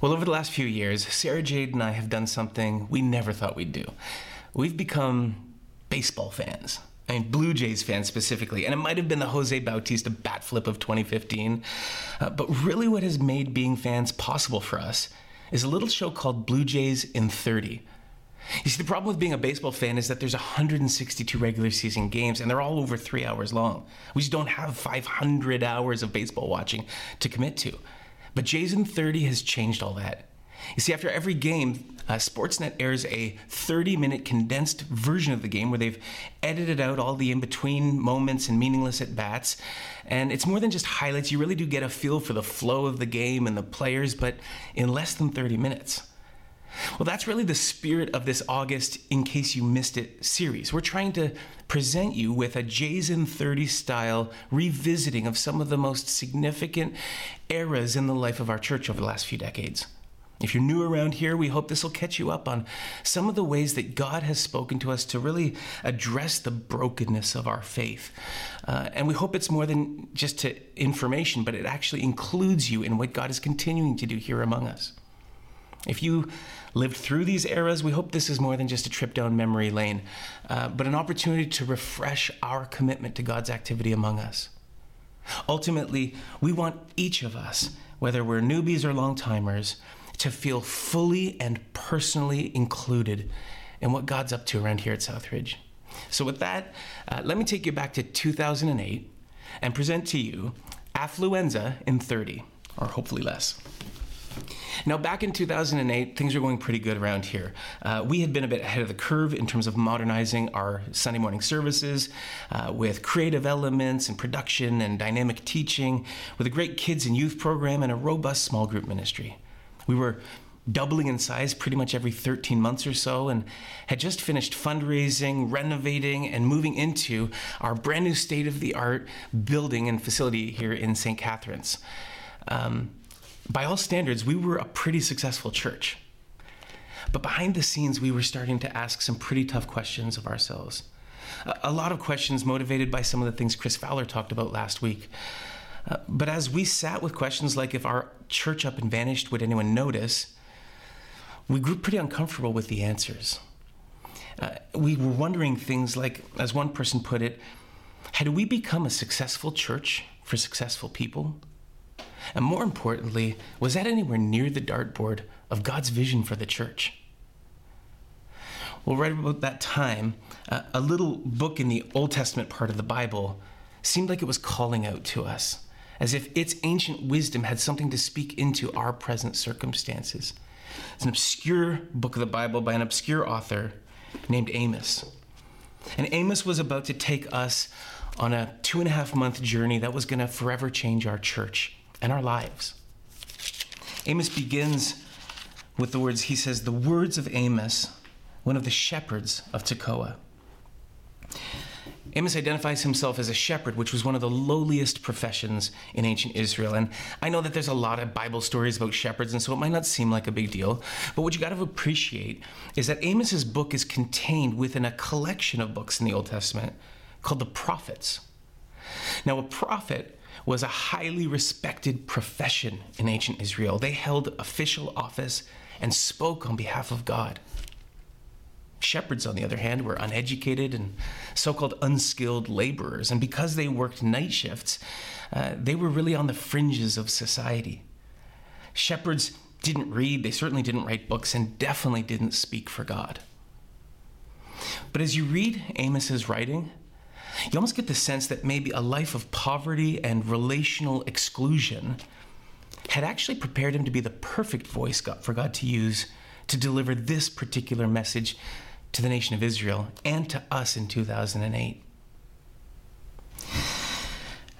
Well, over the last few years, Sarah Jade and I have done something we never thought we'd do. We've become baseball fans. I mean, Blue Jays fans specifically, and it might have been the Jose Bautista bat flip of 2015. Uh, but really, what has made being fans possible for us is a little show called Blue Jays in 30. You see, the problem with being a baseball fan is that there's 162 regular season games, and they're all over three hours long. We just don't have 500 hours of baseball watching to commit to. But Jays in 30 has changed all that. You see, after every game, uh, Sportsnet airs a 30 minute condensed version of the game where they've edited out all the in between moments and meaningless at bats. And it's more than just highlights. You really do get a feel for the flow of the game and the players, but in less than 30 minutes. Well, that's really the spirit of this August In Case You Missed It series. We're trying to present you with a Jays in 30 style revisiting of some of the most significant eras in the life of our church over the last few decades. If you're new around here, we hope this will catch you up on some of the ways that God has spoken to us to really address the brokenness of our faith. Uh, and we hope it's more than just to information, but it actually includes you in what God is continuing to do here among us. If you lived through these eras, we hope this is more than just a trip down memory lane, uh, but an opportunity to refresh our commitment to God's activity among us. Ultimately, we want each of us, whether we're newbies or long timers, to feel fully and personally included in what God's up to around here at Southridge. So, with that, uh, let me take you back to 2008 and present to you Affluenza in 30, or hopefully less. Now, back in 2008, things were going pretty good around here. Uh, we had been a bit ahead of the curve in terms of modernizing our Sunday morning services uh, with creative elements and production and dynamic teaching, with a great kids and youth program and a robust small group ministry. We were doubling in size pretty much every 13 months or so and had just finished fundraising, renovating, and moving into our brand new state of the art building and facility here in St. Catharines. Um, by all standards, we were a pretty successful church. But behind the scenes, we were starting to ask some pretty tough questions of ourselves. A, lot of questions motivated by some of the things Chris Fowler talked about last week. Uh, but as we sat with questions like if our church up and vanished, would anyone notice? We grew pretty uncomfortable with the answers. Uh, we were wondering things like, as one person put it, had we become a successful church for successful people? And more importantly, was that anywhere near the dartboard of God's vision for the church? Well, right about that time, uh, a little book in the Old Testament part of the Bible seemed like it was calling out to us as if its ancient wisdom had something to speak into our present circumstances. It's an obscure book of the Bible by an obscure author named Amos. And Amos was about to take us on a two and a half month journey that was going to forever change our church and our lives. Amos begins with the words, he says, the words of Amos, one of the shepherds of Tekoa. Amos identifies himself as a shepherd, which was one of the lowliest professions in ancient Israel. And I know that there's a lot of Bible stories about shepherds, and so it might not seem like a big deal. But what you got to appreciate is that Amos's book is contained within a collection of books in the Old Testament called the prophets. Now, a prophet was a highly respected profession in ancient Israel. They held official office and spoke on behalf of God. Shepherds, on the other hand, were uneducated and so called unskilled laborers. And because they worked night shifts, uh, they were really on the fringes of society. Shepherds didn't read, they certainly didn't write books, and definitely didn't speak for God. But as you read Amos's writing, you almost get the sense that maybe a life of poverty and relational exclusion had actually prepared him to be the perfect voice God, for God to use to deliver this particular message to the nation of Israel and to us in 2008.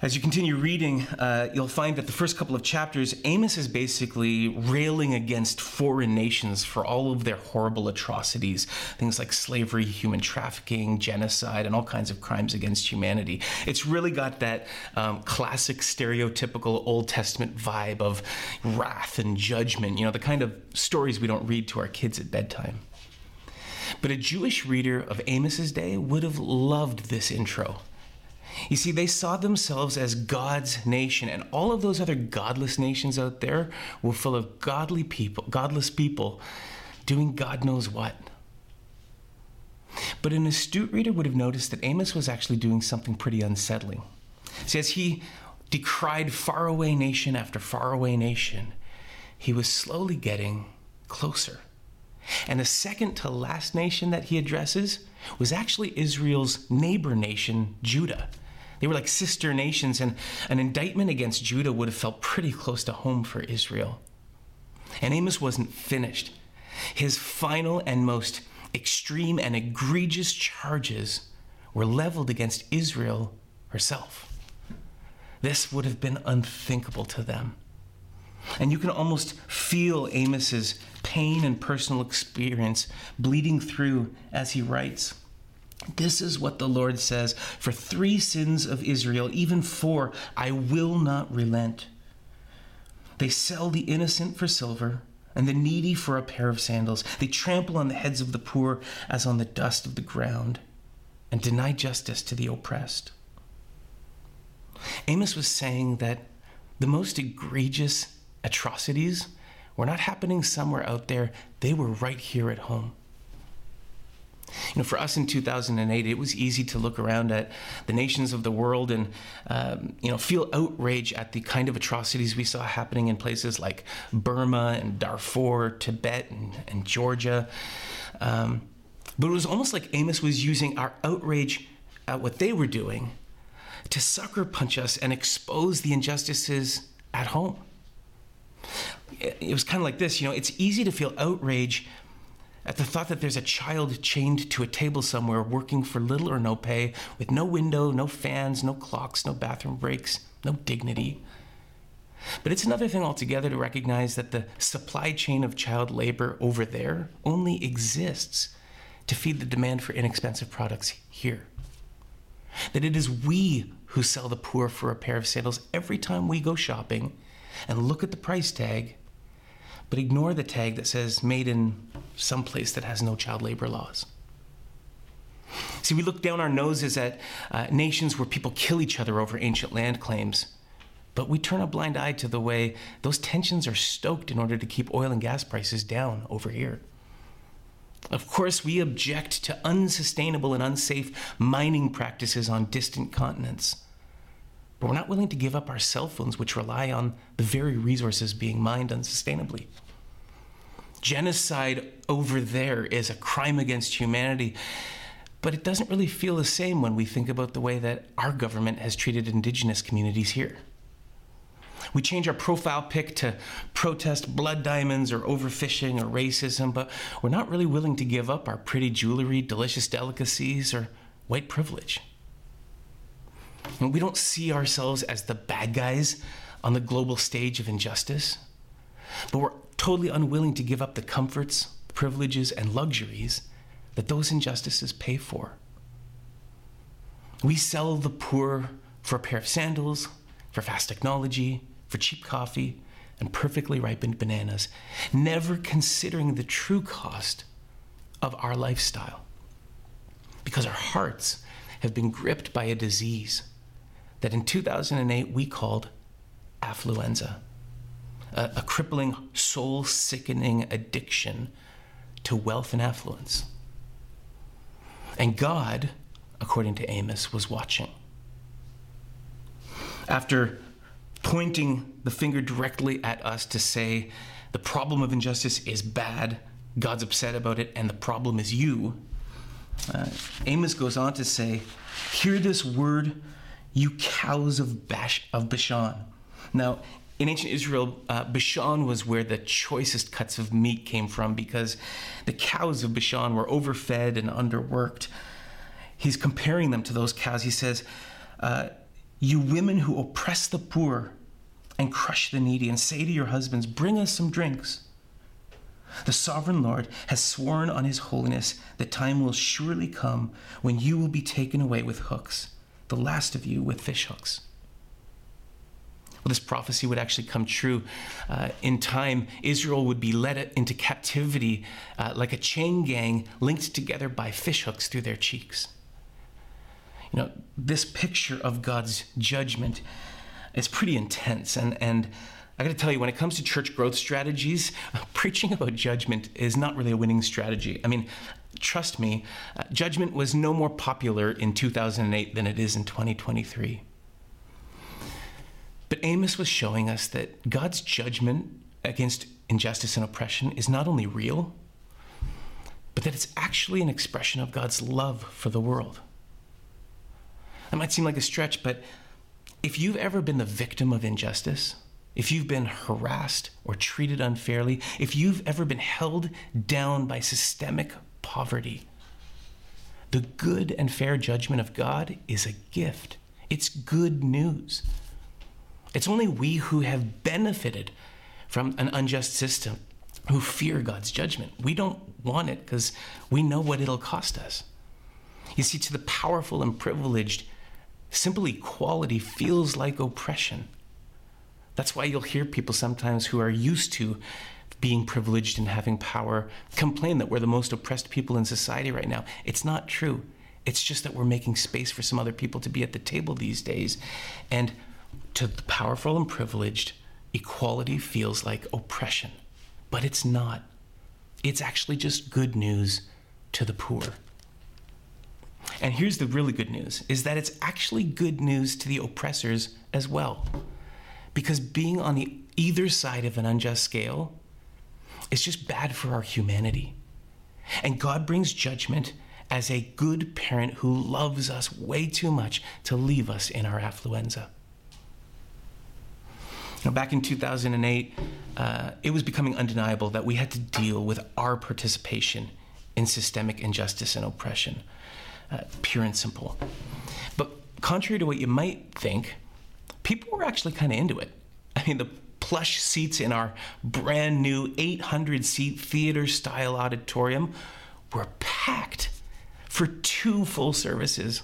As you continue reading, uh, you'll find that the first couple of chapters, Amos is basically railing against foreign nations for all of their horrible atrocities, things like slavery, human trafficking, genocide, and all kinds of crimes against humanity. It's really got that um, classic, stereotypical Old Testament vibe of wrath and judgment, you know, the kind of stories we don't read to our kids at bedtime. But a Jewish reader of Amos's day would have loved this intro You see, they saw themselves as God's nation, and all of those other godless nations out there were full of godly people, godless people doing God knows what. But an astute reader would have noticed that Amos was actually doing something pretty unsettling. See, as he decried faraway nation after faraway nation, he was slowly getting closer. And the second to last nation that he addresses was actually Israel's neighbor nation, Judah. They were like sister nations, and an indictment against Judah would have felt pretty close to home for Israel. And Amos wasn't finished. His final and most extreme and egregious charges were leveled against Israel herself. This would have been unthinkable to them. And you can almost feel Amos's pain and personal experience bleeding through as he writes. This is what the Lord says For three sins of Israel, even four, I will not relent. They sell the innocent for silver and the needy for a pair of sandals. They trample on the heads of the poor as on the dust of the ground and deny justice to the oppressed. Amos was saying that the most egregious atrocities were not happening somewhere out there, they were right here at home. You know, for us in 2008, it was easy to look around at the nations of the world and, um, you know, feel outrage at the kind of atrocities we saw happening in places like Burma and Darfur, Tibet and, and Georgia. Um, but it was almost like Amos was using our outrage at what they were doing to sucker punch us and expose the injustices at home it was kind of like this you know, it's easy to feel outrage at the thought that there's a child chained to a table somewhere working for little or no pay, with no window, no fans, no clocks, no bathroom breaks, no dignity. But it's another thing altogether to recognize that the supply chain of child labor over there only exists to feed the demand for inexpensive products here. That it is we who sell the poor for a pair of sandals every time we go shopping and look at the price tag but ignore the tag that says made in some place that has no child labor laws. See, we look down our noses at uh, nations where people kill each other over ancient land claims, but we turn a blind eye to the way those tensions are stoked in order to keep oil and gas prices down over here. Of course, we object to unsustainable and unsafe mining practices on distant continents. But we're not willing to give up our cell phones, which rely on the very resources being mined unsustainably. Genocide over there is a crime against humanity, but it doesn't really feel the same when we think about the way that our government has treated indigenous communities here. We change our profile pic to protest blood diamonds or overfishing or racism, but we're not really willing to give up our pretty jewelry, delicious delicacies, or white privilege. We don't see ourselves as the bad guys on the global stage of injustice, but we're totally unwilling to give up the comforts, privileges, and luxuries that those injustices pay for. We sell the poor for a pair of sandals, for fast technology, for cheap coffee, and perfectly ripened bananas, never considering the true cost of our lifestyle. Because our hearts have been gripped by a disease that in 2008 we called affluenza, a, a crippling, soul sickening addiction to wealth and affluence. And God, according to Amos, was watching. After pointing the finger directly at us to say, the problem of injustice is bad, God's upset about it, and the problem is you, uh, Amos goes on to say, Hear this word you cows of, Bash, of Bashan. Now, in ancient Israel, uh, Bashan was where the choicest cuts of meat came from because the cows of Bashan were overfed and underworked. He's comparing them to those cows. He says, uh, You women who oppress the poor and crush the needy, and say to your husbands, Bring us some drinks. The sovereign Lord has sworn on his holiness that time will surely come when you will be taken away with hooks the last of you with fishhooks. Well, this prophecy would actually come true. Uh, in time, Israel would be led into captivity uh, like a chain gang linked together by fishhooks through their cheeks. you know, this picture of God's judgment is pretty intense. And, and I got to tell you, when it comes to church growth strategies, preaching about judgment is not really a winning strategy. I mean, trust me, uh, judgment was no more popular in 2008 than it is in 2023. But Amos was showing us that God's judgment against injustice and oppression is not only real, but that it's actually an expression of God's love for the world. That might seem like a stretch, but if you've ever been the victim of injustice, if you've been harassed or treated unfairly, if you've ever been held down by systemic poverty, the good and fair judgment of God is a gift. It's good news. It's only we who have benefited from an unjust system who fear God's judgment. We don't want it because we know what it'll cost us. You see, to the powerful and privileged, simple equality feels like oppression. That's why you'll hear people sometimes who are used to being privileged and having power complain that we're the most oppressed people in society right now. It's not true. It's just that we're making space for some other people to be at the table these days. And to the powerful and privileged, equality feels like oppression. But it's not. It's actually just good news to the poor. And here's the really good news is that it's actually good news to the oppressors as well. Because being on the either side of an unjust scale is just bad for our humanity. And God brings judgment as a good parent who loves us way too much to leave us in our affluenza. Now, back in 2008, uh, it was becoming undeniable that we had to deal with our participation in systemic injustice and oppression, uh, pure and simple. But contrary to what you might think, people were actually kind of into it. I mean, the plush seats in our brand new 800 seat theater style auditorium were packed for two full services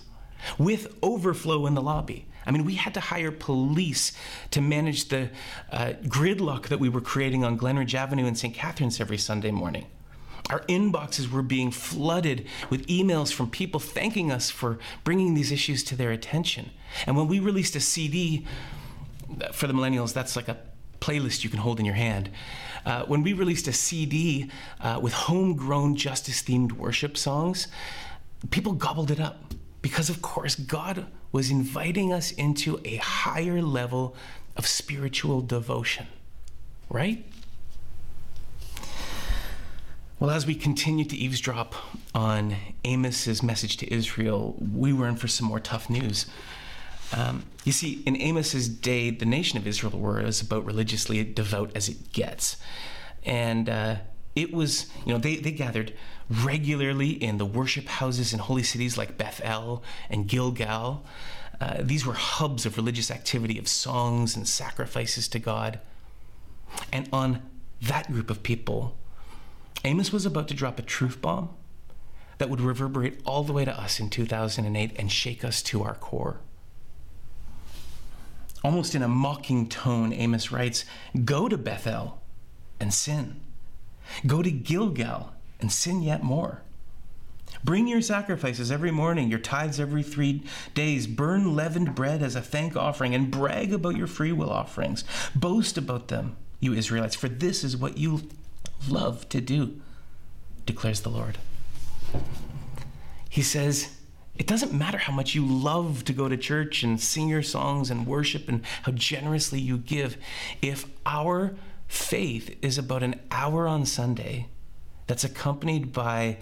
with overflow in the lobby. I mean, we had to hire police to manage the uh, gridlock that we were creating on Glenridge Avenue in St. Catharines every Sunday morning. Our inboxes were being flooded with emails from people thanking us for bringing these issues to their attention. And when we released a CD, for the millennials, that's like a playlist you can hold in your hand. Uh, when we released a CD uh, with homegrown justice themed worship songs, people gobbled it up because, of course, God was inviting us into a higher level of spiritual devotion, right? Well, as we continue to eavesdrop on Amos's message to Israel, we were in for some more tough news. Um, you see, in Amos's day, the nation of Israel were was about religiously devout as it gets. And uh, it was, you know, they, they gathered regularly in the worship houses in holy cities like Bethel and Gilgal. Uh, these were hubs of religious activity, of songs and sacrifices to God. And on that group of people, Amos was about to drop a truth bomb that would reverberate all the way to us in 2008 and shake us to our core. Almost in a mocking tone, Amos writes Go to Bethel and sin. Go to Gilgal and sin yet more. Bring your sacrifices every morning, your tithes every three days. Burn leavened bread as a thank offering and brag about your freewill offerings. Boast about them, you Israelites, for this is what you love to do, declares the Lord. He says, it doesn't matter how much you love to go to church and sing your songs and worship and how generously you give. If our faith is about an hour on Sunday that's accompanied by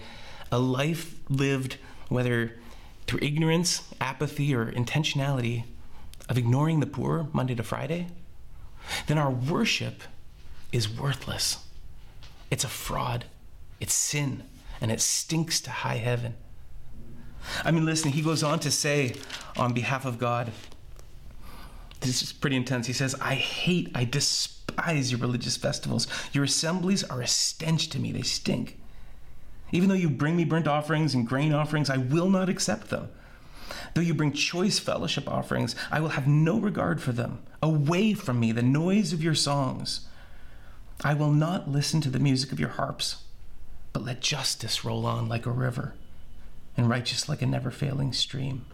a life lived, whether through ignorance, apathy, or intentionality, of ignoring the poor Monday to Friday, then our worship is worthless. It's a fraud, it's sin, and it stinks to high heaven. I mean, listen, he goes on to say on behalf of God, this is pretty intense. He says, I hate, I despise your religious festivals. Your assemblies are a stench to me, they stink. Even though you bring me burnt offerings and grain offerings, I will not accept them. Though you bring choice fellowship offerings, I will have no regard for them. Away from me the noise of your songs. I will not listen to the music of your harps, but let justice roll on like a river and righteous like a never failing stream.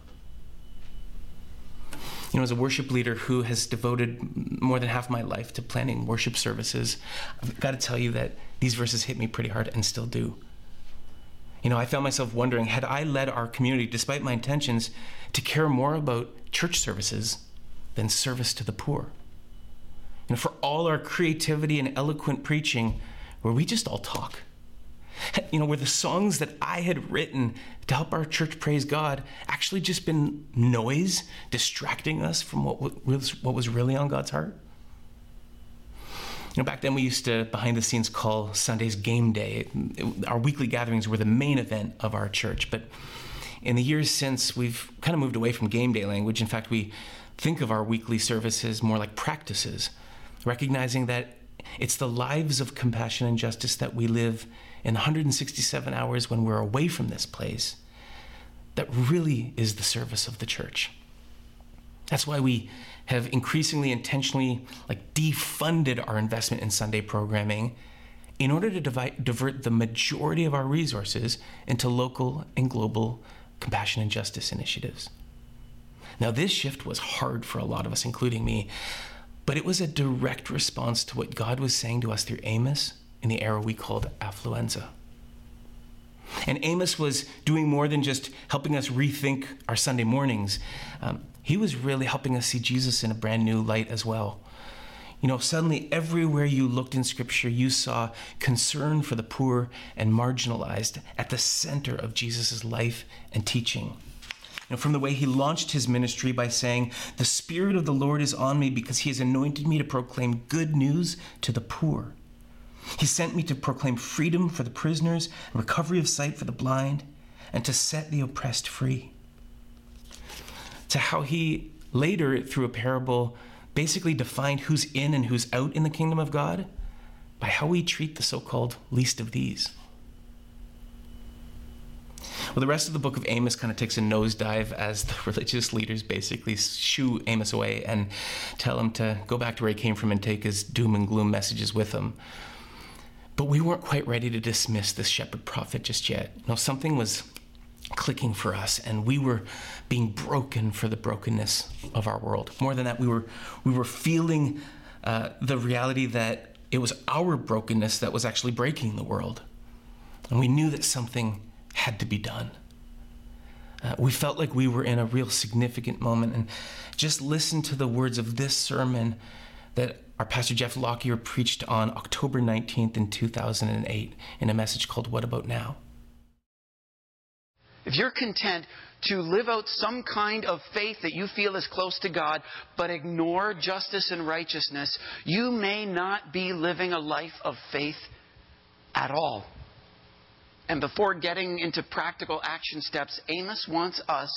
You know, as a worship leader who has devoted more than half my life to planning worship services, I've got to tell you that these verses hit me pretty hard and still do. You know, I found myself wondering had I led our community, despite my intentions, to care more about church services than service to the poor? You know, for all our creativity and eloquent preaching, were we just all talk? You know, were the songs that I had written to help our church praise God actually just been noise distracting us from what was, what was really on God's heart? You know, back then we used to, behind the scenes, call Sundays game day. It, it, our weekly gatherings were the main event of our church. But in the years since, we've kind of moved away from game day language. In fact, we think of our weekly services more like practices, recognizing that it's the lives of compassion and justice that we live in 167 hours when we're away from this place that really is the service of the church. That's why we have increasingly intentionally like defunded our investment in Sunday programming in order to divide, divert the majority of our resources into local and global compassion and justice initiatives. Now, this shift was hard for a lot of us, including me, but it was a direct response to what God was saying to us through Amos in the era we called affluenza. And Amos was doing more than just helping us rethink our Sunday mornings. Um, he was really helping us see Jesus in a brand new light as well. You know, suddenly everywhere you looked in Scripture, you saw concern for the poor and marginalized at the center of Jesus' life and teaching. You know, from the way he launched his ministry by saying, The Spirit of the Lord is on me because he has anointed me to proclaim good news to the poor. He sent me to proclaim freedom for the prisoners recovery of sight for the blind and to set the oppressed free to how he later, through a parable, basically defined who's in and who's out in the kingdom of God by how we treat the so called least of these. Well, the rest of the book of Amos kind of takes a nosedive as the religious leaders basically shoo Amos away and tell him to go back to where he came from and take his doom and gloom messages with him. But we weren't quite ready to dismiss this shepherd prophet just yet. No, something was clicking for us and we were being broken for the brokenness of our world. More than that we were we were feeling uh, the reality that it was our brokenness that was actually breaking the world. And we knew that something had to be done. Uh, we felt like we were in a real significant moment. And just listen to the words of this sermon that our pastor jeff lockyer preached on october 19th in 2008 in a message called what about now if you're content to live out some kind of faith that you feel is close to God, but ignore justice and righteousness, you may not be living a life of faith at all. And before getting into practical action steps, Amos wants us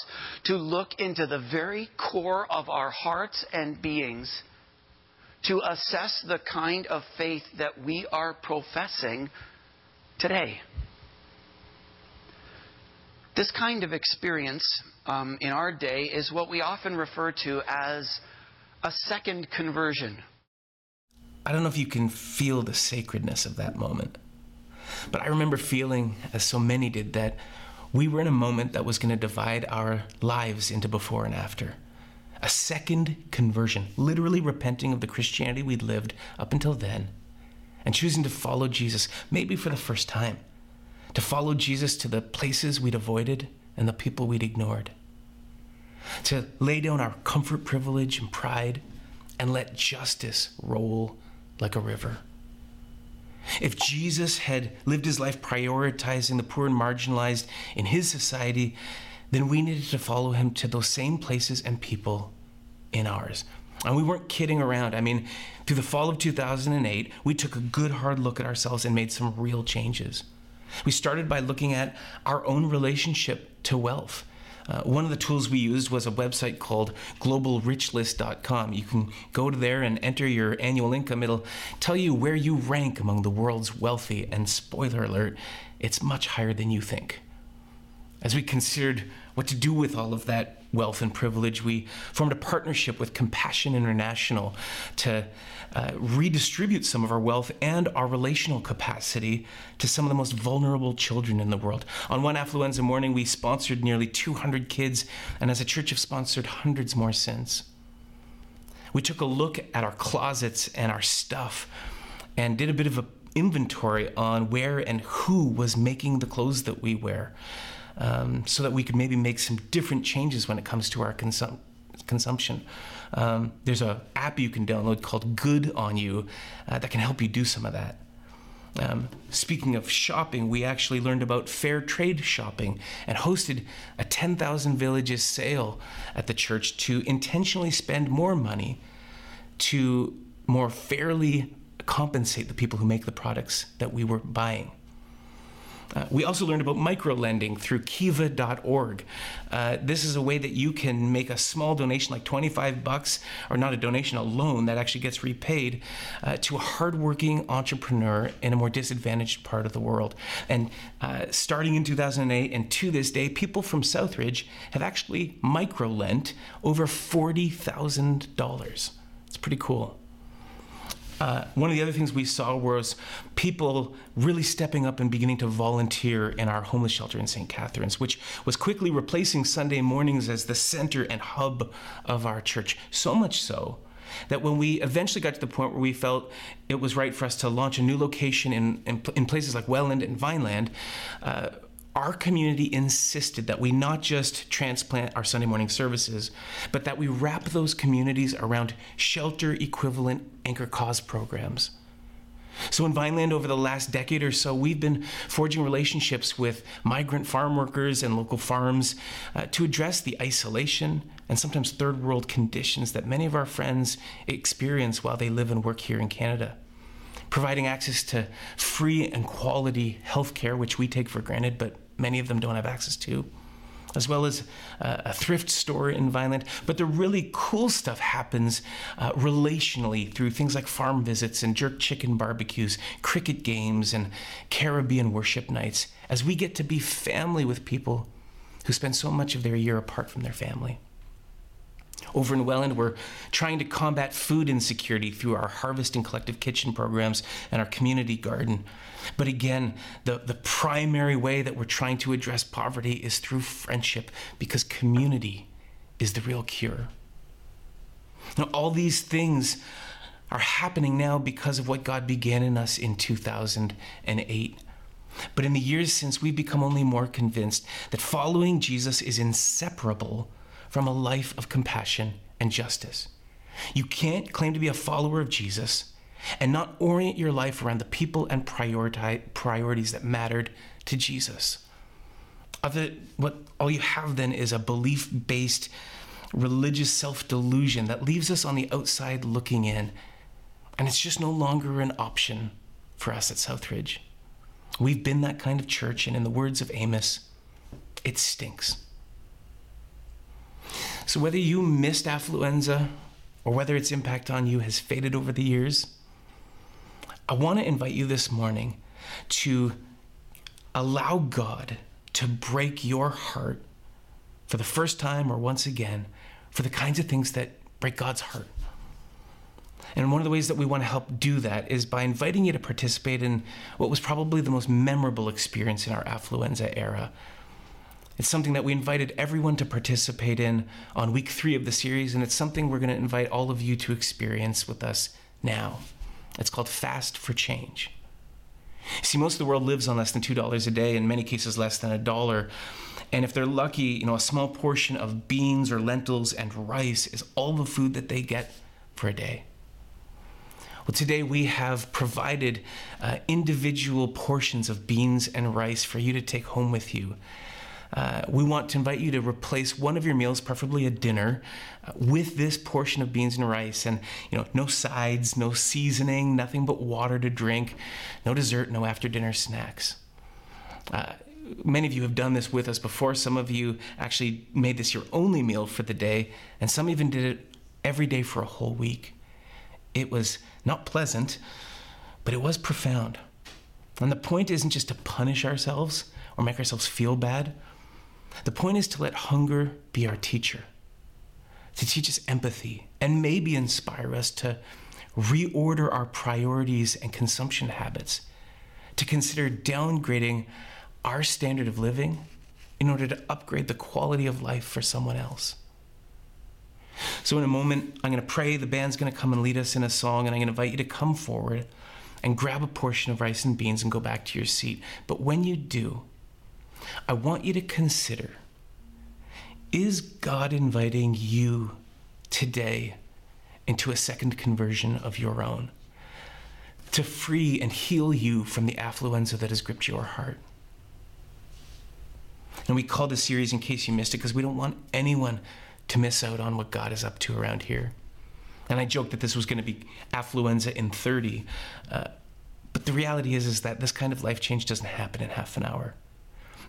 to look into the very core of our hearts and beings to assess the kind of faith that we are professing today. This kind of experience um, in our day is what we often refer to as a second conversion. I don't know if you can feel the sacredness of that moment, but I remember feeling, as so many did, that we were in a moment that was going to divide our lives into before and after. A second conversion, literally repenting of the Christianity we'd lived up until then and choosing to follow Jesus, maybe for the first time to follow Jesus to the places we'd avoided and the people we'd ignored, to lay down our comfort, privilege, and pride and let justice roll like a river. If Jesus had lived his life prioritizing the poor and marginalized in his society, then we needed to follow him to those same places and people in ours. And we weren't kidding around. I mean, through the fall of 2008, we took a good hard look at ourselves and made some real changes. We started by looking at our own relationship to wealth. Uh, one of the tools we used was a website called globalrichlist.com. You can go to there and enter your annual income. It'll tell you where you rank among the world's wealthy, and spoiler alert, it's much higher than you think. As we considered what to do with all of that wealth and privilege, we formed a partnership with Compassion International to uh, redistribute some of our wealth and our relational capacity to some of the most vulnerable children in the world. On one affluenza morning, we sponsored nearly 200 kids, and as a church have sponsored hundreds more since. We took a look at our closets and our stuff and did a bit of an inventory on where and who was making the clothes that we wear um, so that we could maybe make some different changes when it comes to our consum- consumption. Um, there's an app you can download called Good on You uh, that can help you do some of that. Um, speaking of shopping, we actually learned about fair trade shopping and hosted a 10,000 villages sale at the church to intentionally spend more money to more fairly compensate the people who make the products that we were buying. Uh, we also learned about microlending through kiva.org. Uh, this is a way that you can make a small donation, like 25 bucks, or not a donation, a loan that actually gets repaid uh, to a hardworking entrepreneur in a more disadvantaged part of the world. And uh, starting in 2008 and to this day, people from Southridge have actually microlent over $40,000. It's pretty cool. Uh, one of the other things we saw was people really stepping up and beginning to volunteer in our homeless shelter in St. Catharines, which was quickly replacing Sunday mornings as the center and hub of our church. So much so that when we eventually got to the point where we felt it was right for us to launch a new location in, in, in places like Welland and Vineland, uh, our community insisted that we not just transplant our Sunday morning services, but that we wrap those communities around shelter equivalent anchor cause programs. So, in Vineland, over the last decade or so, we've been forging relationships with migrant farm workers and local farms uh, to address the isolation and sometimes third world conditions that many of our friends experience while they live and work here in Canada providing access to free and quality health care, which we take for granted, but many of them don't have access to, as well as uh, a thrift store in Vineland. But the really cool stuff happens uh, relationally through things like farm visits and jerk chicken barbecues, cricket games, and Caribbean worship nights, as we get to be family with people who spend so much of their year apart from their family. Over in Welland, we're trying to combat food insecurity through our harvest and collective kitchen programs and our community garden. But again, the, the primary way that we're trying to address poverty is through friendship because community is the real cure. Now, all these things are happening now because of what God began in us in 2008. But in the years since, we've become only more convinced that following Jesus is inseparable from a life of compassion and justice. You can't claim to be a follower of Jesus and not orient your life around the people and priorities that mattered to Jesus. Other, what all you have then is a belief based religious self delusion that leaves us on the outside looking in. And it's just no longer an option for us at Southridge. We've been that kind of church, and in the words of Amos, it stinks. So, whether you missed affluenza or whether its impact on you has faded over the years, I want to invite you this morning to allow God to break your heart for the first time or once again for the kinds of things that break God's heart. And one of the ways that we want to help do that is by inviting you to participate in what was probably the most memorable experience in our affluenza era it's something that we invited everyone to participate in on week three of the series, and it's something we're going to invite all of you to experience with us now. It's called Fast for Change. See, most of the world lives on less than $2 a day, in many cases less than a dollar. And if they're lucky, you know, a small portion of beans or lentils and rice is all the food that they get for a day. Well, today we have provided uh, individual portions of beans and rice for you to take home with you uh, we want to invite you to replace one of your meals, preferably a dinner, uh, with this portion of beans and rice. And, you know, no sides, no seasoning, nothing but water to drink, no dessert, no after dinner snacks. Uh, many of you have done this with us before. Some of you actually made this your only meal for the day, and some even did it every day for a whole week. It was not pleasant, but it was profound. And the point isn't just to punish ourselves or make ourselves feel bad. The point is to let hunger be our teacher, to teach us empathy, and maybe inspire us to reorder our priorities and consumption habits, to consider downgrading our standard of living in order to upgrade the quality of life for someone else. So, in a moment, I'm going to pray. The band's going to come and lead us in a song, and I'm going to invite you to come forward and grab a portion of rice and beans and go back to your seat. But when you do, I want you to consider is God inviting you today into a second conversion of your own? To free and heal you from the affluenza that has gripped your heart. And we call this series in case you missed it because we don't want anyone to miss out on what God is up to around here. And I joked that this was going to be affluenza in 30. Uh, but the reality is, is that this kind of life change doesn't happen in half an hour.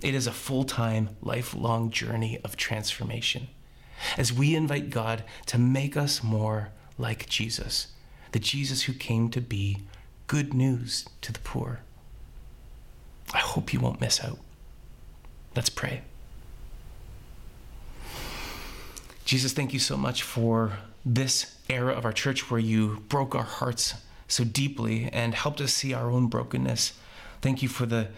It is a full time, lifelong journey of transformation. As we invite God to make us more like Jesus, the Jesus who came to be good news to the poor. I hope you won't miss out. Let's pray. Jesus, thank you so much for this era of our church where you broke our hearts so deeply and helped us see our own brokenness. Thank you for the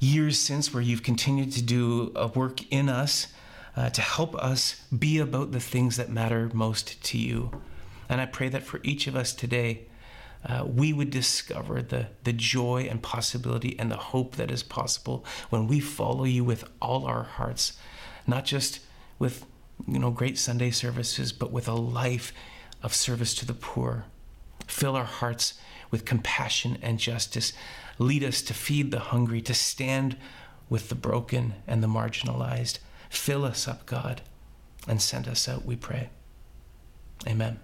years since where you've continued to do a work in us uh, to help us be about the things that matter most to you. And I pray that for each of us today, uh, we would discover the, the joy and possibility and the hope that is possible when we follow you with all our hearts, not just with you know great Sunday services, but with a life of service to the poor. Fill our hearts with compassion and justice. Lead us to feed the hungry, to stand with the broken and the marginalized. Fill us up, God, and send us out, we pray. Amen.